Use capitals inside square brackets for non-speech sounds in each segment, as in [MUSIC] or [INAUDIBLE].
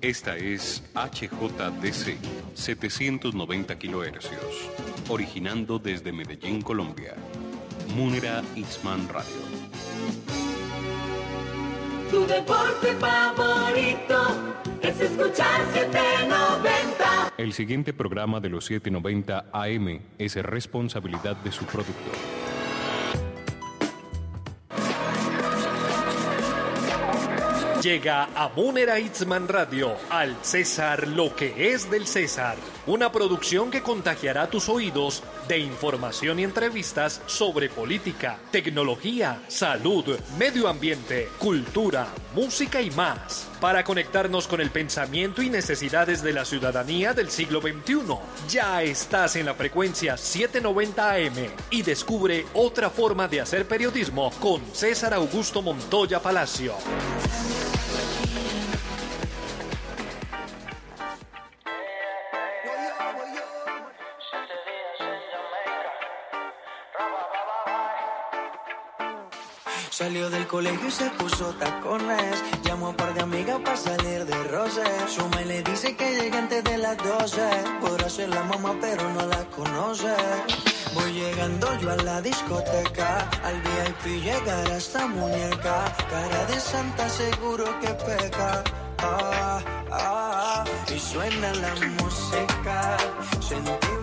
Esta es HJDC 790 kHz, originando desde Medellín, Colombia. Munera Isman Radio. Tu deporte favorito es escuchar 790. El siguiente programa de los 790 AM es responsabilidad de su productor. Llega a Munera Itzman Radio, al César lo que es del César. Una producción que contagiará tus oídos de información y entrevistas sobre política, tecnología, salud, medio ambiente, cultura, música y más. Para conectarnos con el pensamiento y necesidades de la ciudadanía del siglo XXI. Ya estás en la frecuencia 790 AM y descubre otra forma de hacer periodismo con César Augusto Montoya Palacio. Salió del colegio y se puso tacones. Llamó a un par de amigas para salir de roce. Suma y le dice que llegue antes de las 12. Podrá ser la mamá, pero no la conoce. Voy llegando yo a la discoteca. Al VIP llegará esta muñeca. Cara de santa, seguro que peca. Ah, ah, y suena la música. Sentimos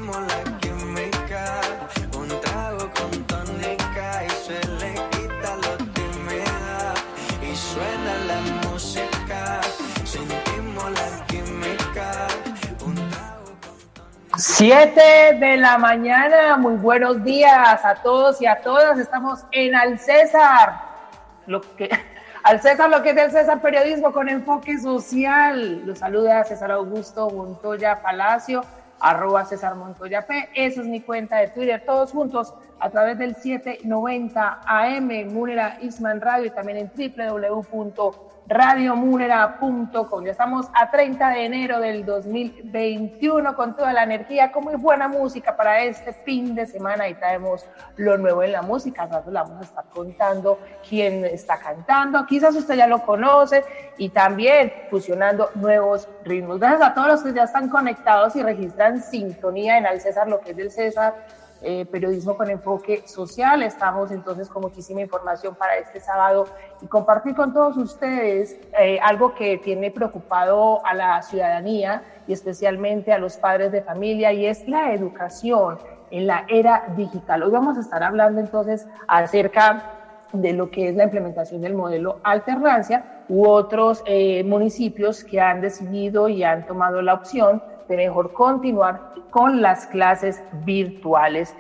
7 de la mañana, muy buenos días a todos y a todas. Estamos en Al César, lo que, [LAUGHS] Al César, lo que es del César Periodismo con enfoque social. Los saluda César Augusto Montoya Palacio, arroba César Montoya P. Esa es mi cuenta de Twitter, todos juntos a través del 790 AM, Munera Isman Radio y también en www.radiomunera.com. Ya estamos a 30 de enero del 2021 con toda la energía, con muy buena música para este fin de semana y traemos lo nuevo en la música. Nosotros le vamos a estar contando quién está cantando. Quizás usted ya lo conoce y también fusionando nuevos ritmos. Gracias a todos los que ya están conectados y registran sintonía en Al César, lo que es del César eh, periodismo con enfoque social. Estamos entonces con muchísima información para este sábado y compartir con todos ustedes eh, algo que tiene preocupado a la ciudadanía y especialmente a los padres de familia y es la educación en la era digital. Hoy vamos a estar hablando entonces acerca de lo que es la implementación del modelo alternancia u otros eh, municipios que han decidido y han tomado la opción de mejor continuar con las clases virtuales.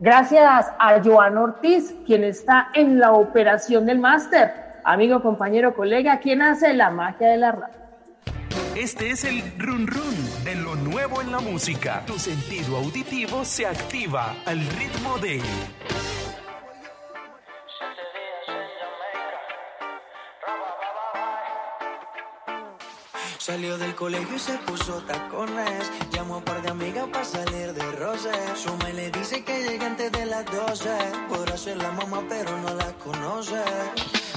Gracias a Joan Ortiz, quien está en la operación del máster. Amigo, compañero, colega, quien hace la magia de la radio. Este es el run run de lo nuevo en la música. Tu sentido auditivo se activa al ritmo de Salió del colegio y se puso tacones. Llamó a un par de amigas para salir de roce. Suma y le dice que llegue antes de las 12. Podrá ser la mamá, pero no la conoce.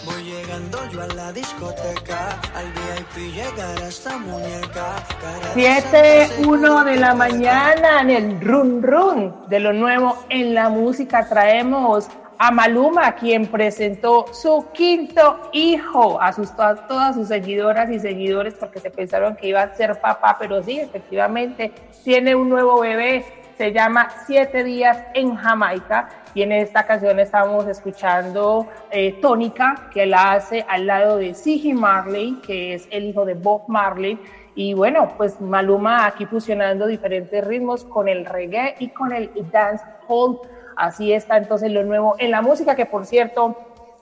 Voy llegando yo a la discoteca. Al VIP llegará esta muñeca. Cara de 7, santa, 1 de la mañana en el run run de lo nuevo en la música traemos a Maluma, quien presentó su quinto hijo. Asustó a todas sus seguidoras y seguidores porque se pensaron que iba a ser papá, pero sí, efectivamente, tiene un nuevo bebé. Se llama Siete Días en Jamaica. Y en esta canción estamos escuchando eh, Tónica, que la hace al lado de Siggy Marley, que es el hijo de Bob Marley. Y bueno, pues Maluma aquí fusionando diferentes ritmos con el reggae y con el dancehall. Así está entonces lo nuevo en la música, que por cierto,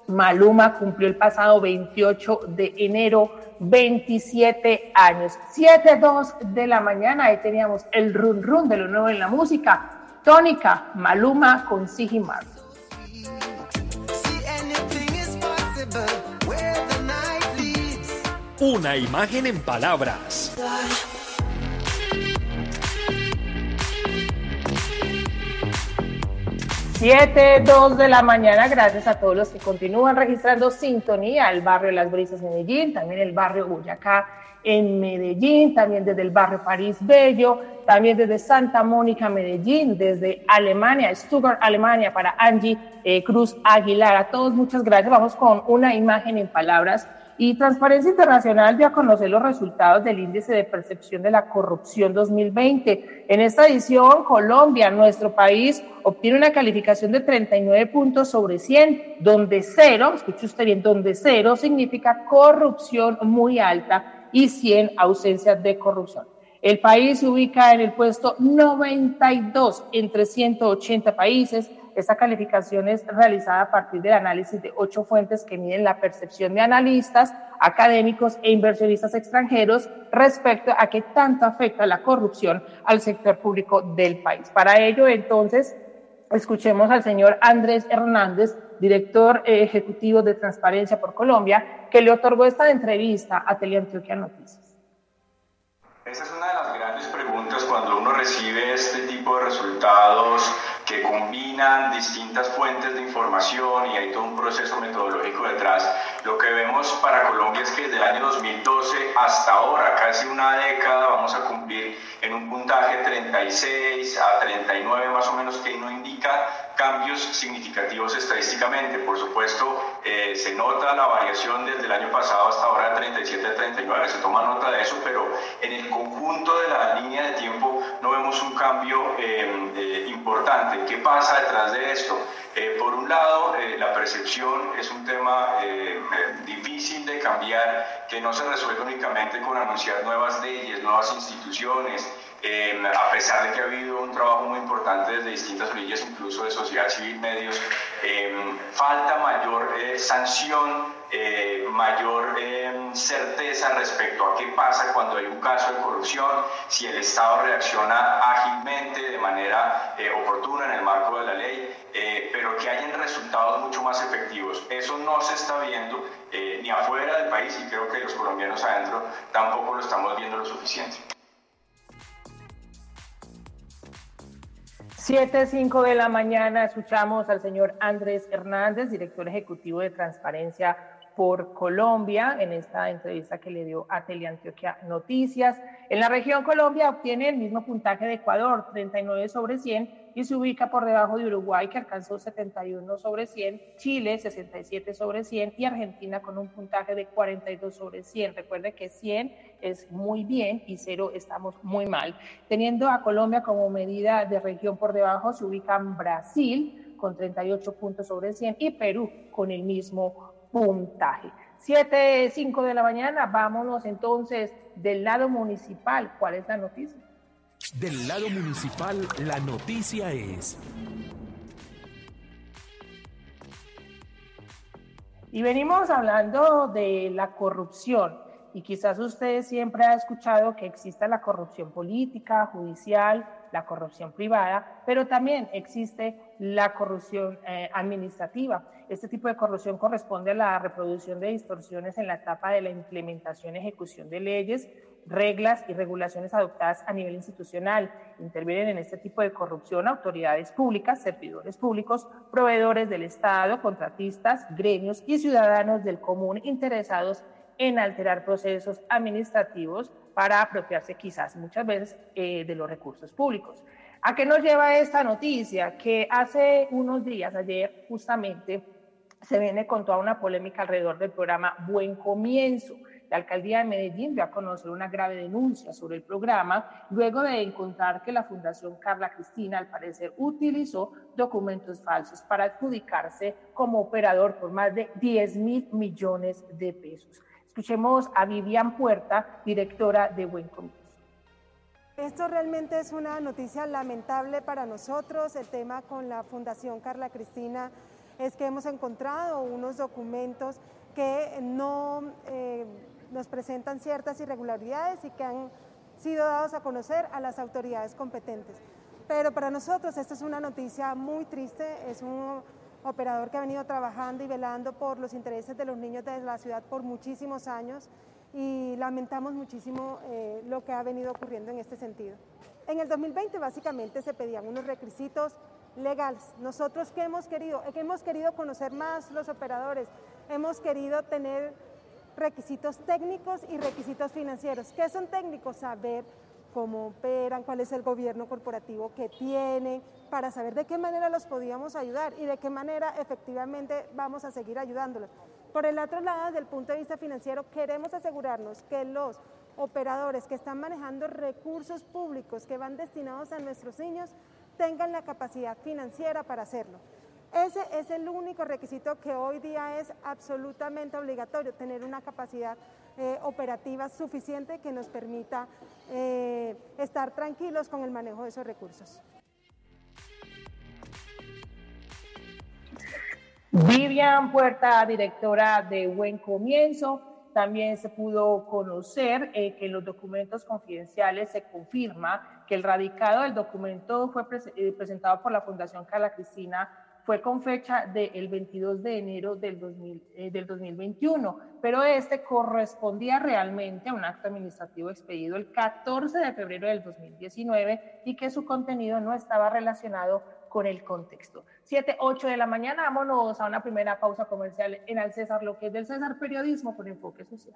Maluma cumplió el pasado 28 de enero 27 años. 7.2 de la mañana, ahí teníamos el run run de lo nuevo en la música. Tónica, Maluma con leads. Una imagen en palabras. Siete, dos de la mañana, gracias a todos los que continúan registrando sintonía, el barrio Las Brisas Medellín, también el barrio Boyacá en Medellín, también desde el barrio París Bello, también desde Santa Mónica, Medellín, desde Alemania, Stuttgart, Alemania, para Angie eh, Cruz Aguilar. A todos muchas gracias. Vamos con una imagen en palabras y Transparencia Internacional dio a conocer los resultados del índice de percepción de la corrupción 2020. En esta edición, Colombia, nuestro país, obtiene una calificación de 39 puntos sobre 100, donde cero, escuche usted bien, donde cero significa corrupción muy alta y 100 ausencias de corrupción. El país se ubica en el puesto 92 entre 180 países esta calificación es realizada a partir del análisis de ocho fuentes que miden la percepción de analistas, académicos e inversionistas extranjeros respecto a qué tanto afecta la corrupción al sector público del país. Para ello, entonces, escuchemos al señor Andrés Hernández, director ejecutivo de Transparencia por Colombia, que le otorgó esta entrevista a Teleantioquia Noticias. Esa es una de las grandes preguntas cuando uno recibe este tipo de resultados que combinan distintas fuentes de información y hay todo un proceso metodológico detrás. Lo que vemos para Colombia es que desde el año 2012 hasta ahora, casi una década, vamos a cumplir en un puntaje 36 a 39 más o menos, que no indica cambios significativos estadísticamente. Por supuesto, eh, se nota la variación desde el año pasado hasta ahora de 37 a 39, se toma nota de eso, pero en el conjunto de la línea de tiempo no vemos un cambio eh, eh, importante. ¿Qué pasa detrás de esto? Eh, por un lado, la percepción es un tema difícil de cambiar, que no se resuelve únicamente con anunciar nuevas leyes, nuevas instituciones, a pesar de que ha habido un trabajo muy importante desde distintas orillas, incluso de sociedad civil, medios, falta mayor sanción eh, mayor eh, certeza respecto a qué pasa cuando hay un caso de corrupción, si el Estado reacciona ágilmente, de manera eh, oportuna en el marco de la ley, pero que hayan resultados mucho más efectivos. Eso no se está viendo ni afuera del país y creo que los colombianos adentro tampoco lo estamos viendo lo suficiente. 7.05 de la mañana escuchamos al señor Andrés Hernández, director ejecutivo de Transparencia por Colombia en esta entrevista que le dio a Teleantioquia Noticias. En la región Colombia obtiene el mismo puntaje de Ecuador, 39 sobre 100, y se ubica por debajo de Uruguay, que alcanzó 71 sobre 100, Chile 67 sobre 100 y Argentina con un puntaje de 42 sobre 100. Recuerde que 100 es muy bien y 0 estamos muy mal. Teniendo a Colombia como medida de región por debajo, se ubican Brasil con 38 puntos sobre 100 y Perú con el mismo puntaje. 7, 5 de la mañana, vámonos entonces del lado municipal. ¿Cuál es la noticia? Del lado municipal, la noticia es... Y venimos hablando de la corrupción. Y quizás usted siempre ha escuchado que exista la corrupción política, judicial, la corrupción privada, pero también existe la corrupción eh, administrativa. Este tipo de corrupción corresponde a la reproducción de distorsiones en la etapa de la implementación y ejecución de leyes, reglas y regulaciones adoptadas a nivel institucional. Intervienen en este tipo de corrupción autoridades públicas, servidores públicos, proveedores del Estado, contratistas, gremios y ciudadanos del común interesados alterar procesos administrativos para apropiarse quizás muchas veces eh, de los recursos públicos. ¿A qué nos lleva esta noticia? Que hace unos días, ayer justamente, se viene con toda una polémica alrededor del programa Buen Comienzo. La alcaldía de Medellín dio a conocer una grave denuncia sobre el programa luego de encontrar que la Fundación Carla Cristina, al parecer, utilizó documentos falsos para adjudicarse como operador por más de 10 mil millones de pesos. Escuchemos a Vivian Puerta, directora de Buen Comienzo. Esto realmente es una noticia lamentable para nosotros. El tema con la Fundación Carla Cristina es que hemos encontrado unos documentos que no eh, nos presentan ciertas irregularidades y que han sido dados a conocer a las autoridades competentes. Pero para nosotros esta es una noticia muy triste, es un operador que ha venido trabajando y velando por los intereses de los niños de la ciudad por muchísimos años y lamentamos muchísimo eh, lo que ha venido ocurriendo en este sentido. En el 2020 básicamente se pedían unos requisitos legales. Nosotros que hemos querido, que hemos querido conocer más los operadores, hemos querido tener requisitos técnicos y requisitos financieros. ¿Qué son técnicos? Saber cómo operan, cuál es el gobierno corporativo que tienen, para saber de qué manera los podíamos ayudar y de qué manera efectivamente vamos a seguir ayudándolos. Por el otro lado, desde el punto de vista financiero, queremos asegurarnos que los operadores que están manejando recursos públicos que van destinados a nuestros niños tengan la capacidad financiera para hacerlo. Ese es el único requisito que hoy día es absolutamente obligatorio, tener una capacidad eh, operativa suficiente que nos permita eh, estar tranquilos con el manejo de esos recursos. Vivian Puerta, directora de Buen Comienzo. También se pudo conocer eh, que en los documentos confidenciales se confirma que el radicado del documento fue presentado por la Fundación Carla Cristina fue con fecha del 22 de enero del, 2021, eh, pero este correspondía realmente a un acto administrativo expedido el 14 de febrero del 2019 y que su contenido no estaba relacionado con el contexto. 7, 8 de la mañana, vámonos a una primera pausa comercial en Al César, lo que es del César Periodismo con enfoque social.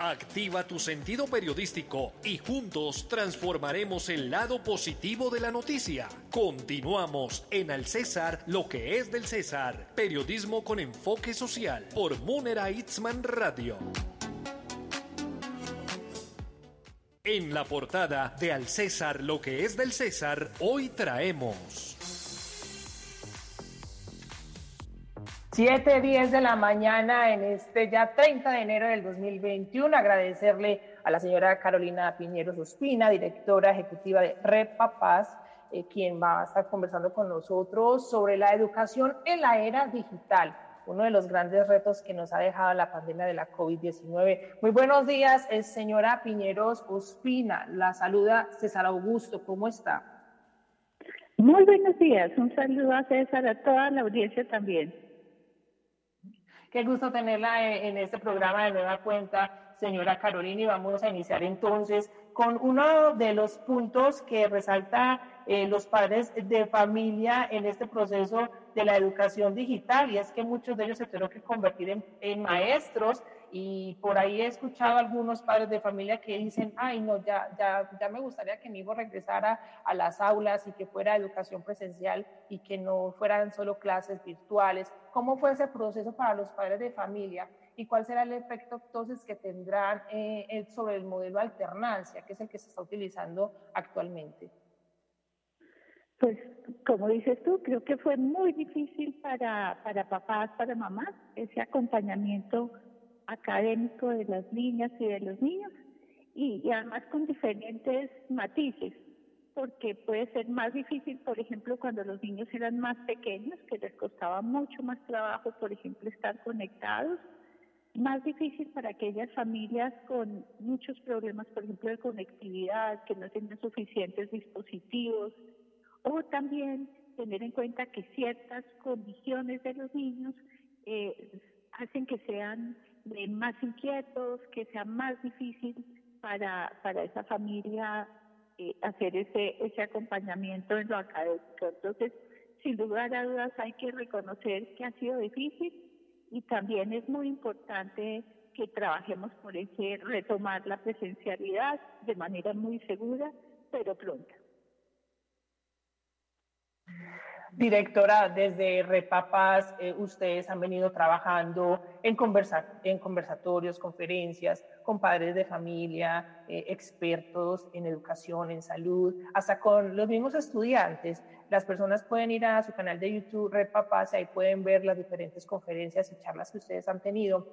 Activa tu sentido periodístico y juntos transformaremos el lado positivo de la noticia. Continuamos en Al César, lo que es del César. Periodismo con enfoque social por Munera Itzman Radio. En la portada de Al César, lo que es del César, hoy traemos... 7, 10 de la mañana en este ya 30 de enero del 2021. Agradecerle a la señora Carolina Piñeros Ospina, directora ejecutiva de Red Papás, eh, quien va a estar conversando con nosotros sobre la educación en la era digital, uno de los grandes retos que nos ha dejado la pandemia de la COVID-19. Muy buenos días, eh, señora Piñeros Ospina. La saluda César Augusto. ¿Cómo está? Muy buenos días. Un saludo a César, a toda la audiencia también. Qué gusto tenerla en este programa de Nueva Cuenta, señora Carolina, y vamos a iniciar entonces con uno de los puntos que resalta eh, los padres de familia en este proceso de la educación digital, y es que muchos de ellos se tuvieron que convertir en maestros y por ahí he escuchado a algunos padres de familia que dicen, ay, no, ya, ya, ya me gustaría que mi hijo regresara a las aulas y que fuera educación presencial y que no fueran solo clases virtuales. ¿Cómo fue ese proceso para los padres de familia? ¿Y cuál será el efecto entonces que tendrán eh, sobre el modelo alternancia, que es el que se está utilizando actualmente? Pues como dices tú, creo que fue muy difícil para, para papás, para mamás, ese acompañamiento académico de las niñas y de los niños y, además con diferentes matices, porque puede ser más difícil, por ejemplo, cuando los niños eran más pequeños, que les costaba mucho más trabajo, por ejemplo, estar conectados, más difícil para aquellas familias con muchos problemas, por ejemplo, de conectividad, que no tienen suficientes dispositivos, o también tener en cuenta que ciertas condiciones de los niños eh, hacen que sean más inquietos, que sea más difícil para, para esa familia eh, hacer ese, ese acompañamiento en lo académico. Entonces, sin lugar a dudas hay que reconocer que ha sido difícil y también es muy importante que trabajemos por ese retomar la presencialidad de manera muy segura, pero pronta. Directora, desde Repapas, eh, ustedes han venido trabajando en, en conversatorios, conferencias con padres de familia, eh, expertos en educación, en salud, hasta con los mismos estudiantes. Las personas pueden ir a su canal de YouTube, Repapas, y ahí pueden ver las diferentes conferencias y charlas que ustedes han tenido.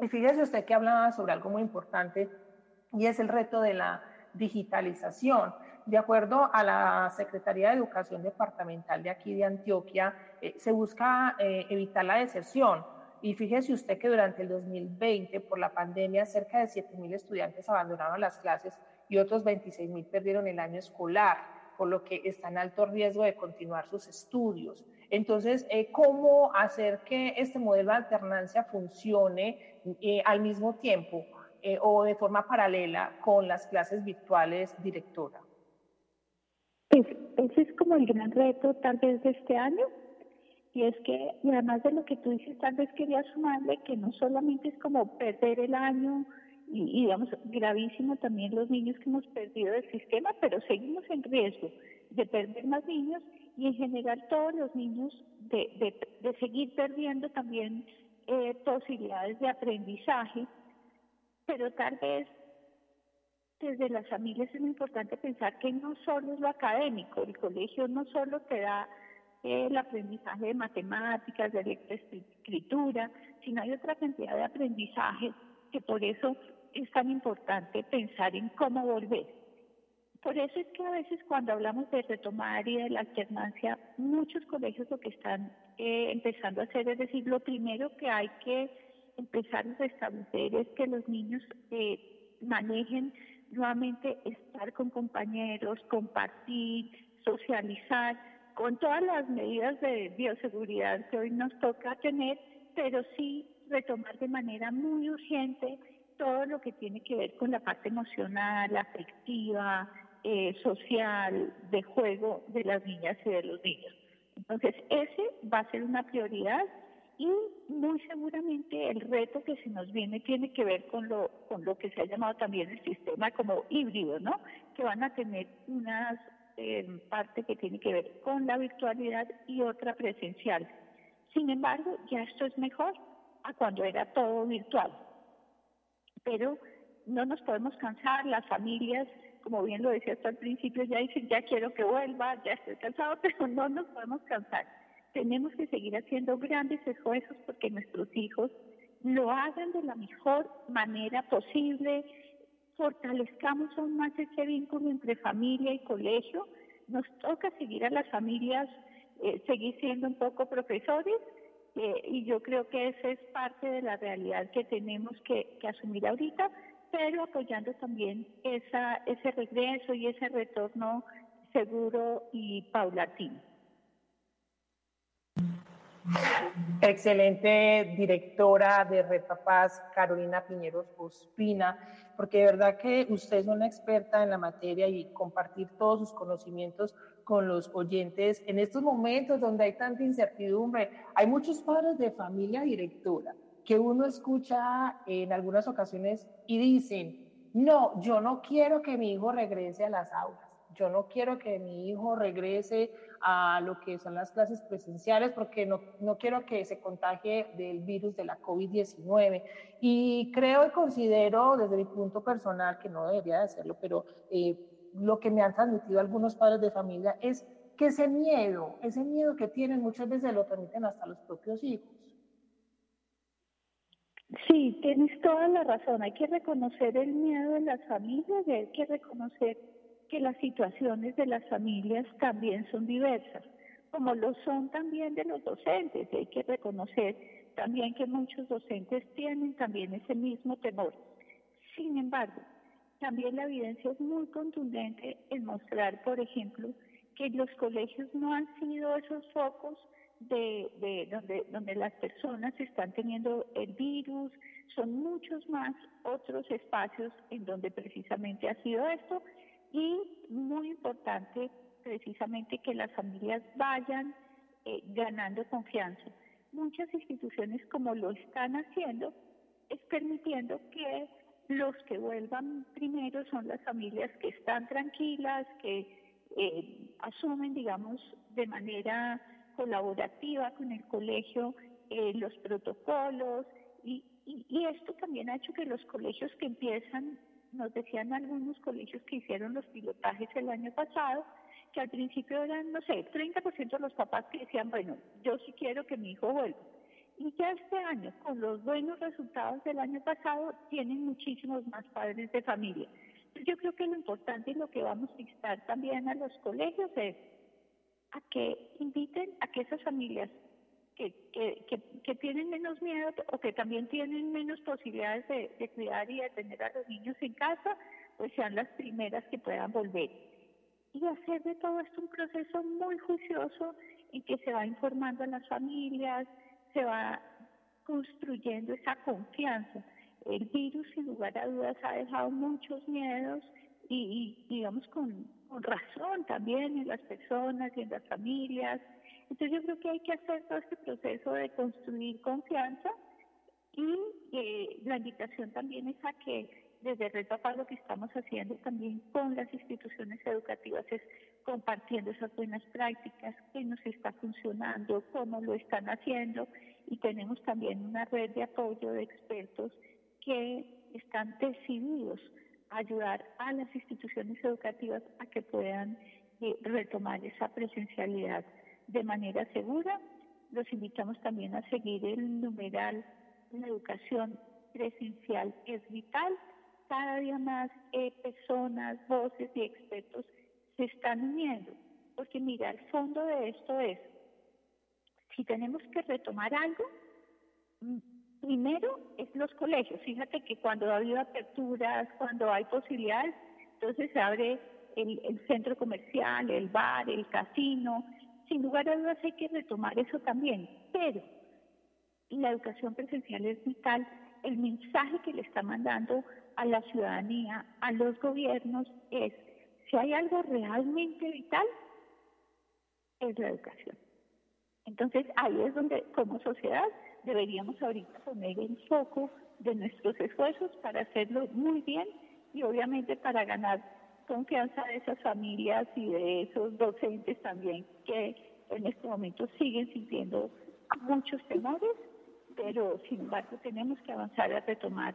Y fíjese usted que hablaba sobre algo muy importante y es el reto de la digitalización. De acuerdo a la Secretaría de Educación Departamental de aquí de Antioquia, eh, se busca eh, evitar la deserción. Y fíjese usted que durante el 2020, por la pandemia, cerca de 7.000 estudiantes abandonaron las clases y otros 26.000 perdieron el año escolar, por lo que está en alto riesgo de continuar sus estudios. Entonces, eh, ¿cómo hacer que este modelo de alternancia funcione al mismo tiempo o de forma paralela con las clases virtuales, directora? Pues ese es como el gran reto tal vez de este año. Y es que, y además de lo que tú dices, tal vez quería sumarle que no solamente es como perder el año, y, digamos, gravísimo también los niños que hemos perdido del sistema, pero seguimos en riesgo de perder más niños y en general todos los niños de, de, seguir perdiendo también eh, posibilidades de aprendizaje, pero tal vez desde las familias es importante pensar que no solo es lo académico, el colegio no solo te da eh, el aprendizaje de matemáticas, de lectoescritura, sino hay otra cantidad de aprendizaje que por eso es tan importante pensar en cómo volver. Por eso es que a veces cuando hablamos de retomar y de la alternancia, muchos colegios lo que están eh, empezando a hacer es decir, lo primero que hay que empezar a restablecer es que los niños eh, manejen nuevamente estar con compañeros, compartir, socializar, con todas las medidas de bioseguridad que hoy nos toca tener, pero sí retomar de manera muy urgente todo lo que tiene que ver con la parte emocional, afectiva, eh, social, de juego de las niñas y de los niños. Entonces, ese va a ser una prioridad y muy seguramente el reto que se nos viene tiene que ver con lo, con lo que se ha llamado también el sistema como híbrido, ¿no? Que van a tener una eh, parte que tiene que ver con la virtualidad y otra presencial. Sin embargo, ya esto es mejor a cuando era todo virtual. Pero no nos podemos cansar, las familias, como bien lo decía hasta al principio, ya dicen, ya quiero que vuelva, ya estoy cansado, [LAUGHS] pero no nos podemos cansar tenemos que seguir haciendo grandes esfuerzos porque nuestros hijos lo hagan de la mejor manera posible, fortalezcamos aún más ese vínculo entre familia y colegio. Nos toca seguir a las familias, eh, seguir siendo un poco profesores eh, y yo creo que esa es parte de la realidad que tenemos que, que asumir ahorita, pero apoyando también esa, ese regreso y ese retorno seguro y paulatino. Excelente directora de Repapaz, Carolina Piñeros Ospina, porque de verdad que usted es una experta en la materia y compartir todos sus conocimientos con los oyentes en estos momentos donde hay tanta incertidumbre. Hay muchos padres de familia directora que uno escucha en algunas ocasiones y dicen, no, yo no quiero que mi hijo regrese a las aulas, yo no quiero que mi hijo regrese a lo que son las clases presenciales porque no, no quiero que se contagie del virus de la COVID-19. Y creo y considero desde mi punto personal que no debería de hacerlo, pero eh, lo que me han transmitido algunos padres de familia es que ese miedo, ese miedo que tienen muchas veces lo transmiten hasta los propios hijos. Sí, tienes toda la razón. Hay que reconocer el miedo de las familias y hay que reconocer que las situaciones de las familias también son diversas, como lo son también de los docentes. Hay que reconocer también que muchos docentes tienen también ese mismo temor. Sin embargo, también la evidencia es muy contundente en mostrar, por ejemplo, que los colegios no han sido esos focos de, de, donde, donde las personas están teniendo el virus, son muchos más otros espacios en donde precisamente ha sido esto y muy importante precisamente que las familias vayan eh, ganando confianza. Muchas instituciones como lo están haciendo es permitiendo que los que vuelvan primero son las familias que están tranquilas, que eh, asumen, digamos, de manera colaborativa con el colegio, eh, los protocolos, y, y, esto también ha hecho que los colegios que empiezan, nos decían algunos colegios que hicieron los pilotajes el año pasado, que al principio eran, no sé, 30% de los papás que decían, bueno, yo sí quiero que mi hijo vuelva. Y ya este año, con los buenos resultados del año pasado, tienen muchísimos más padres de familia. Yo creo que lo importante y lo que vamos a instar también a los colegios es a que inviten a que esas familias que, que, que, tienen menos miedo o que también tienen menos posibilidades de, de cuidar y de tener a los niños en casa, pues sean las primeras que puedan volver y hacer de todo esto un proceso muy juicioso en que se va informando a las familias, se va construyendo esa confianza. El virus, sin lugar a dudas, ha dejado muchos miedos y, digamos, con, razón también en las personas y en las familias. Entonces yo creo que hay que hacer todo este proceso de construir confianza y eh, la invitación también es a que desde Red Papá lo que estamos haciendo también con las instituciones educativas es compartiendo esas buenas prácticas, qué nos está funcionando, cómo lo están haciendo y tenemos también una red de apoyo de expertos que están decididos ayudar a las instituciones educativas a que puedan eh, retomar esa presencialidad de manera segura. Los invitamos también a seguir el numeral La educación presencial es vital cada día más eh, personas, voces y expertos se están uniendo. Porque mira, el fondo de esto es, si tenemos que retomar algo, mm, primero es los colegios. Fíjate que cuando ha habido aperturas, cuando hay posibilidades, entonces se abre el, el centro comercial, el bar, el casino. Sin lugar a dudas hay que retomar eso también. Pero la educación presencial es vital. El mensaje que le está mandando a la ciudadanía, a los gobiernos, es si hay algo realmente vital, es la educación. Entonces ahí es donde como sociedad deberíamos ahorita poner el foco de nuestros esfuerzos para hacerlo muy bien y obviamente para ganar confianza de esas familias y de esos docentes también que en este momento siguen sintiendo muchos temores, pero sin embargo tenemos que avanzar a retomar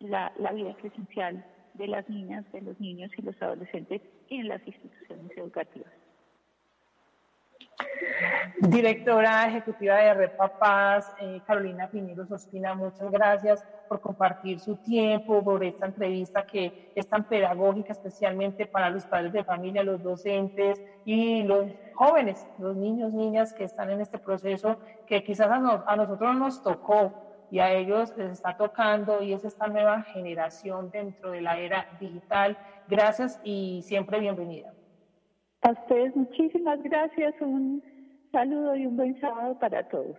la, vida presencial de las niñas, de los niños y los adolescentes en las instituciones educativas. Directora Ejecutiva de Red eh, Carolina Piñero Sospina, muchas gracias por compartir su tiempo, por esta entrevista que es tan pedagógica, especialmente para los padres de familia, los docentes y los jóvenes, los niños, niñas que están en este proceso que quizás a, a nosotros nos tocó y a ellos les está tocando y es esta nueva generación dentro de la era digital. Gracias y siempre bienvenida. A ustedes muchísimas gracias, saludo y un buen sábado para todos.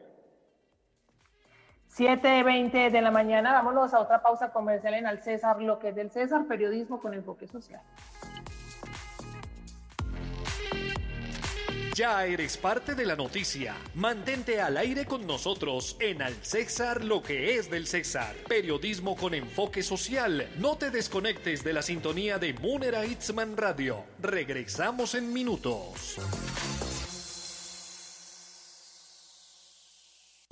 7.20 de la mañana, vámonos a otra pausa comercial en Al César, lo que es del César, periodismo con enfoque social. Ya eres parte de la noticia. Mantente al aire con nosotros en Al César lo que es del César. Periodismo con enfoque social. No te desconectes de la sintonía de Munera Itzman Radio. Regresamos en minutos.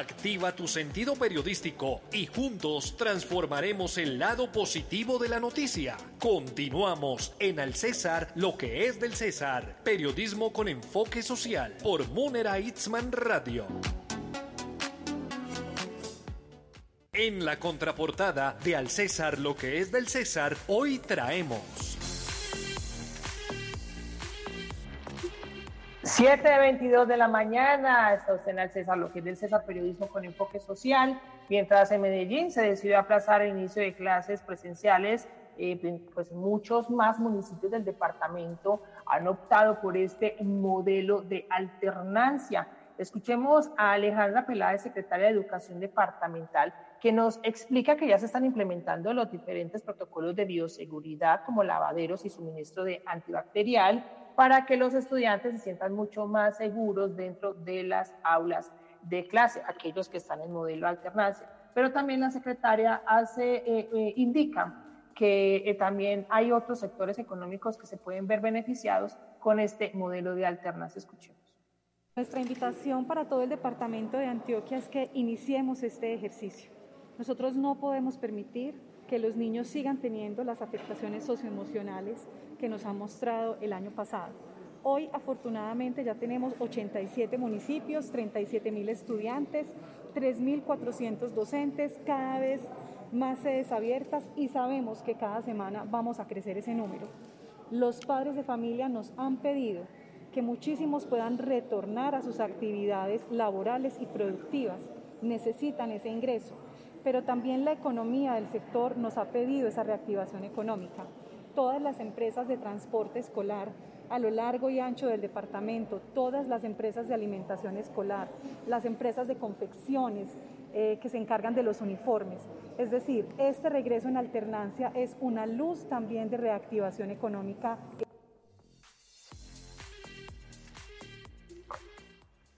Activa tu sentido periodístico y juntos transformaremos el lado positivo de la noticia. Continuamos en Al César, lo que es del César. Periodismo con enfoque social por Munera Itzman Radio. En la contraportada de Al César, lo que es del César, hoy traemos. 7.22 de la mañana, está usted en el César, lo que es del César Periodismo con Enfoque Social, mientras en Medellín se decidió aplazar el inicio de clases presenciales, eh, pues muchos más municipios del departamento han optado por este modelo de alternancia. Escuchemos a Alejandra Peláez, secretaria de Educación Departamental, que nos explica que ya se están implementando los diferentes protocolos de bioseguridad como lavaderos y suministro de antibacterial para que los estudiantes se sientan mucho más seguros dentro de las aulas de clase, aquellos que están en modelo alternancia. Pero también la secretaria hace, eh, eh, indica que eh, también hay otros sectores económicos que se pueden ver beneficiados con este modelo de alternancia. Escuchemos. Nuestra invitación para todo el departamento de Antioquia es que iniciemos este ejercicio. Nosotros no podemos permitir que los niños sigan teniendo las afectaciones socioemocionales que nos han mostrado el año pasado. Hoy afortunadamente ya tenemos 87 municipios, 37 mil estudiantes, 3.400 docentes, cada vez más sedes abiertas y sabemos que cada semana vamos a crecer ese número. Los padres de familia nos han pedido que muchísimos puedan retornar a sus actividades laborales y productivas. Necesitan ese ingreso, pero también la economía del sector nos ha pedido esa reactivación económica. Todas las empresas de transporte escolar a lo largo y ancho del departamento, todas las empresas de alimentación escolar, las empresas de confecciones eh, que se encargan de los uniformes. Es decir, este regreso en alternancia es una luz también de reactivación económica.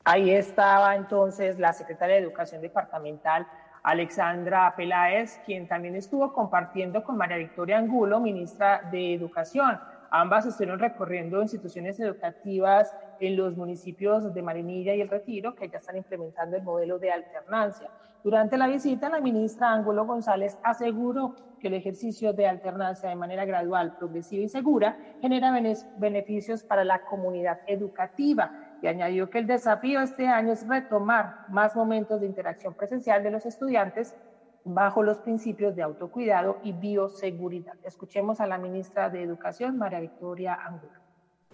Ahí estaba entonces la secretaria de Educación Departamental, Alexandra Peláez, quien también estuvo compartiendo con María Victoria Angulo, ministra de Educación Ambas estuvieron recorriendo instituciones educativas en los municipios de Marinilla y El Retiro, que ya están implementando el modelo de alternancia. Durante la visita, la ministra Ángulo González aseguró que el ejercicio de alternancia de manera gradual, progresiva y segura genera beneficios para la comunidad educativa y añadió que el desafío este año es retomar más momentos de interacción presencial de los estudiantes bajo los principios de autocuidado y bioseguridad. Escuchemos a la ministra de Educación, María Victoria Angulo.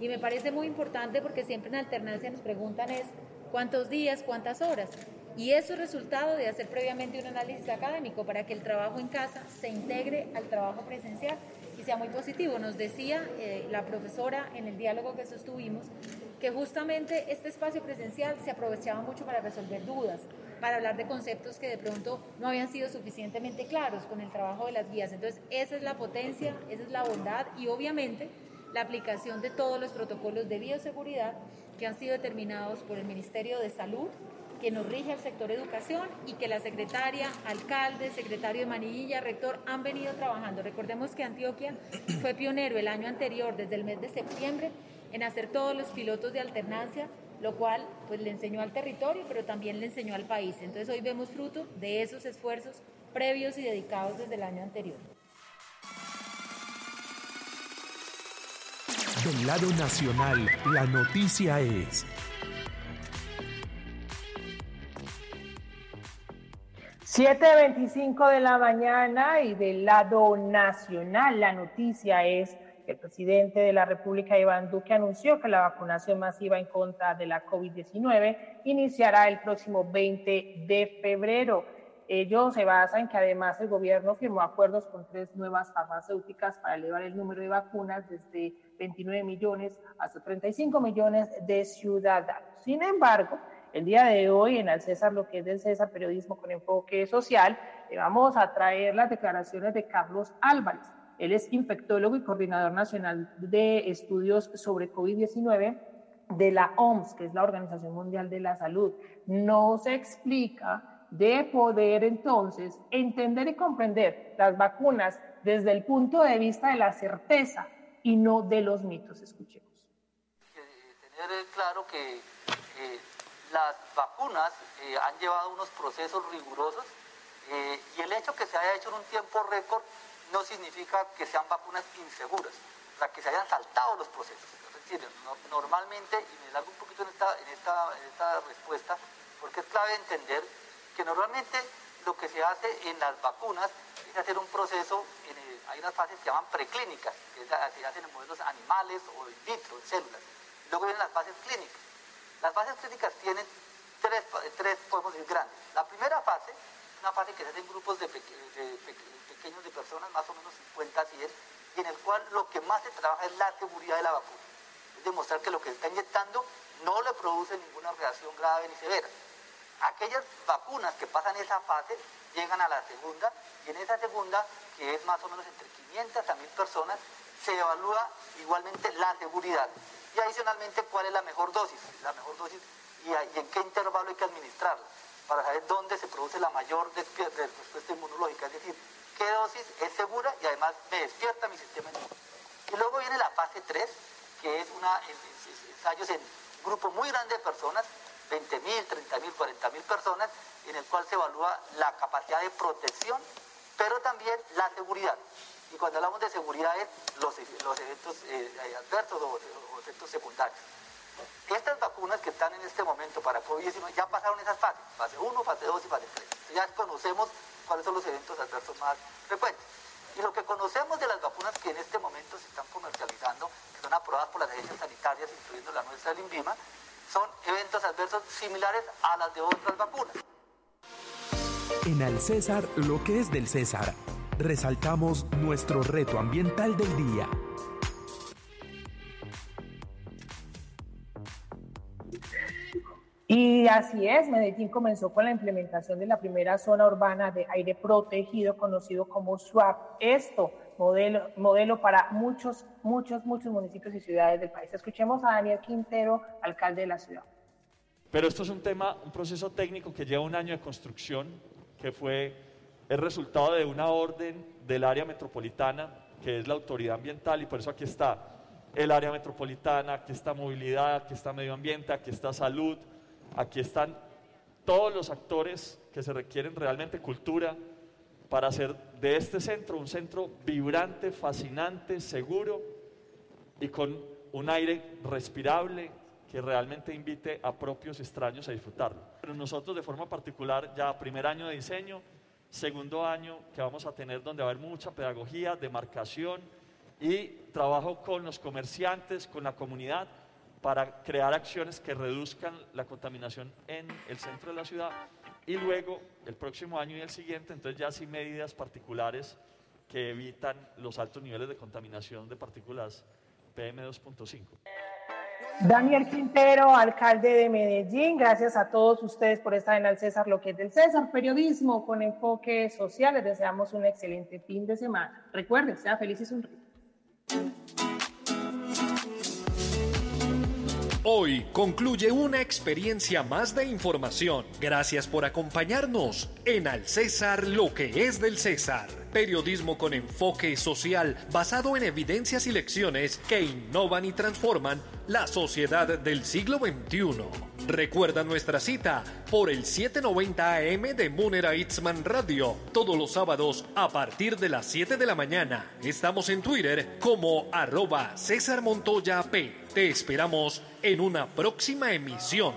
Y me parece muy importante porque siempre en alternancia nos preguntan es cuántos días, cuántas horas. Y eso es resultado de hacer previamente un análisis académico para que el trabajo en casa se integre al trabajo presencial y sea muy positivo. Nos decía eh, la profesora en el diálogo que sostuvimos que justamente este espacio presencial se aprovechaba mucho para resolver dudas, para hablar de conceptos que de pronto no habían sido suficientemente claros con el trabajo de las guías. Entonces, esa es la potencia, esa es la bondad y obviamente la aplicación de todos los protocolos de bioseguridad que han sido determinados por el Ministerio de Salud, que nos rige el sector educación y que la secretaria, alcalde, secretario de Manilla, rector han venido trabajando. Recordemos que Antioquia fue pionero el año anterior, desde el mes de septiembre, en hacer todos los pilotos de alternancia lo cual pues le enseñó al territorio, pero también le enseñó al país. Entonces hoy vemos fruto de esos esfuerzos previos y dedicados desde el año anterior. Del lado nacional, la noticia es... ...7.25 de la mañana y del lado nacional la noticia es el presidente de la República, Iván Duque, anunció que la vacunación masiva en contra de la COVID-19 iniciará el próximo 20 de febrero. Ello se basa en que además el gobierno firmó acuerdos con tres nuevas farmacéuticas para elevar el número de vacunas desde 29 millones hasta 35 millones de ciudadanos. Sin embargo, el día de hoy en el César, lo que es del César Periodismo con Enfoque Social, vamos a traer las declaraciones de Carlos Álvarez. Él es infectólogo y coordinador nacional de estudios sobre COVID-19 de la OMS, que es la Organización Mundial de la Salud. No se explica de poder entonces entender y comprender las vacunas desde el punto de vista de la certeza y no de los mitos. Escuchemos. Tener claro que las vacunas eh, han llevado unos procesos rigurosos eh, y el hecho que se haya hecho en un tiempo récord no significa que sean vacunas inseguras, o sea, que se hayan saltado los procesos. normalmente, y me largo un poquito en esta, en, esta, respuesta, porque es clave entender que normalmente lo que se hace en las vacunas es hacer un proceso, hay unas fases que se llaman preclínicas, que se hacen en modelos animales o in vitro, en células. Luego vienen las fases clínicas. Las fases clínicas tienen tres, tres podemos decir, grandes. La primera fase, una fase que se hace en grupos de, pequeños de personas, más o menos 50 a 100, y en el cual lo que más se trabaja es la seguridad de la vacuna. demostrar que lo que se está inyectando no le produce ninguna reacción grave ni severa. Aquellas vacunas que pasan esa fase llegan a la segunda y en esa segunda, que es más o menos entre 500 a 1000 personas, se evalúa igualmente la seguridad y adicionalmente cuál es la mejor dosis, la mejor dosis y, en qué intervalo hay que administrarla para saber dónde se produce la mayor respuesta inmunológica, es decir, qué dosis es segura y además me despierta mi sistema inmune. Y luego viene la fase 3, que es una ensayos en grupo muy grande de personas, 20.000, 30.000, 40.000 personas, en el cual se evalúa la capacidad de protección, pero también la seguridad. Y cuando hablamos de seguridad es los, los eventos eh, adversos o, efectos secundarios. Estas vacunas que están en este momento para COVID-19 ya pasaron esas fases, fase 1, fase 2 y fase 3. Ya conocemos cuáles son los eventos adversos más frecuentes. Y lo que conocemos de las vacunas que en este momento se están comercializando, que son aprobadas por las agencias sanitarias, incluyendo la nuestra, el INVIMA, son eventos adversos similares a las de otras vacunas. En Al César, lo que es del César, resaltamos nuestro reto ambiental del día. Y así es, Medellín comenzó con la implementación de la primera zona urbana de aire protegido conocido como SWAP. Esto, modelo, modelo para muchos, muchos, muchos municipios y ciudades del país. Escuchemos a Daniel Quintero, alcalde de la ciudad. Pero esto es un tema, un proceso técnico que lleva un año de construcción, que fue el resultado de una orden del área metropolitana, que es la autoridad ambiental, y por eso aquí está el área metropolitana, aquí está movilidad, aquí está medio ambiente, aquí está salud, Aquí están todos los actores que se requieren realmente cultura para hacer de este centro un centro vibrante, fascinante, seguro y con un aire respirable que realmente invite a propios extraños a disfrutarlo. Pero nosotros de forma particular, ya primer año de diseño, segundo año que vamos a tener donde va a haber mucha pedagogía, demarcación y trabajo con los comerciantes, con la comunidad para crear acciones que reduzcan la contaminación en el centro de la ciudad y luego el próximo año y el siguiente, entonces ya sí medidas particulares que evitan los altos niveles de contaminación de partículas PM2.5. Daniel Quintero, alcalde de Medellín, gracias a todos ustedes por estar en el César, lo que es del César, periodismo con enfoque social. Les deseamos un excelente fin de semana. Recuerden, sea feliz y sonríe. Hoy concluye una experiencia más de información. Gracias por acompañarnos en Al César, lo que es del César. Periodismo con enfoque social basado en evidencias y lecciones que innovan y transforman la sociedad del siglo XXI. Recuerda nuestra cita por el 790 AM de Munera Itzman Radio, todos los sábados a partir de las 7 de la mañana. Estamos en Twitter como arroba César Montoya P. Te esperamos en una próxima emisión.